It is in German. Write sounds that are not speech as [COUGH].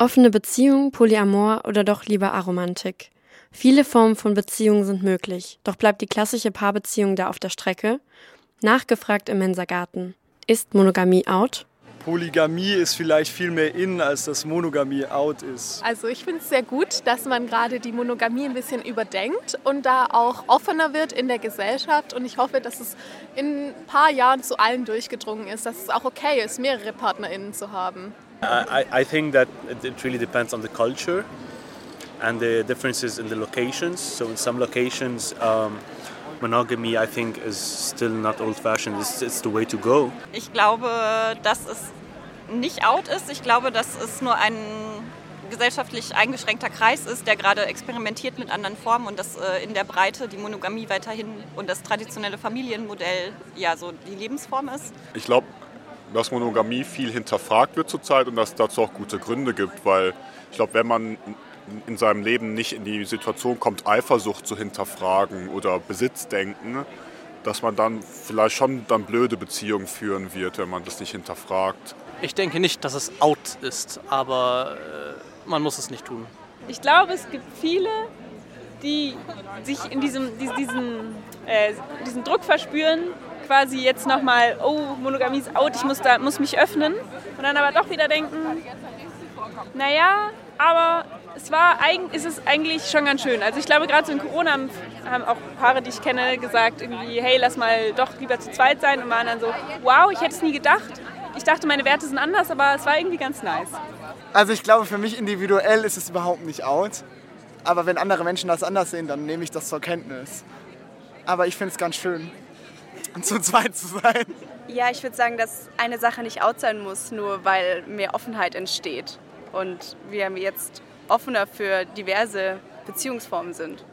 Offene Beziehung, Polyamor oder doch lieber Aromantik? Viele Formen von Beziehungen sind möglich, doch bleibt die klassische Paarbeziehung da auf der Strecke? Nachgefragt im Mensagarten. Ist Monogamie out? Polygamie ist vielleicht viel mehr in, als dass Monogamie out ist. Also ich finde es sehr gut, dass man gerade die Monogamie ein bisschen überdenkt und da auch offener wird in der Gesellschaft. Und ich hoffe, dass es in ein paar Jahren zu allen durchgedrungen ist, dass es auch okay ist, mehrere PartnerInnen zu haben. I, I think that it really depends on the culture and the differences in the locations. So in some locations, um, monogamy, I think, is still not old-fashioned. It's, it's the way to go. Ich glaube, dass es nicht out ist. Ich glaube, dass es nur ein gesellschaftlich eingeschränkter Kreis ist, der gerade experimentiert mit anderen Formen und dass äh, in der Breite die Monogamie weiterhin und das traditionelle Familienmodell ja so die Lebensform ist. Ich glaube, dass Monogamie viel hinterfragt wird zurzeit und dass es dazu auch gute Gründe gibt, weil ich glaube, wenn man in seinem Leben nicht in die Situation kommt, Eifersucht zu hinterfragen oder Besitzdenken, dass man dann vielleicht schon dann blöde Beziehungen führen wird, wenn man das nicht hinterfragt. Ich denke nicht, dass es out ist, aber äh, man muss es nicht tun. Ich glaube, es gibt viele, die sich in diesem, diesen, äh, diesen Druck verspüren, quasi jetzt nochmal, oh, Monogamie ist out, ich muss, da, muss mich öffnen. Und dann aber doch wieder denken, naja, aber es war ist es eigentlich schon ganz schön. Also ich glaube, gerade so in Corona haben, auch Paare, die ich kenne, gesagt irgendwie, hey, lass mal doch lieber zu zweit sein und waren dann so, wow, ich hätte es nie gedacht. Ich dachte, meine Werte sind anders, aber es war irgendwie ganz nice. Also ich glaube, für mich individuell ist es überhaupt nicht out. Aber wenn andere Menschen das anders sehen, dann nehme ich das zur Kenntnis. Aber ich finde es ganz schön, [LAUGHS] zu zweit zu sein. Ja, ich würde sagen, dass eine Sache nicht out sein muss, nur weil mehr Offenheit entsteht und wir jetzt offener für diverse Beziehungsformen sind.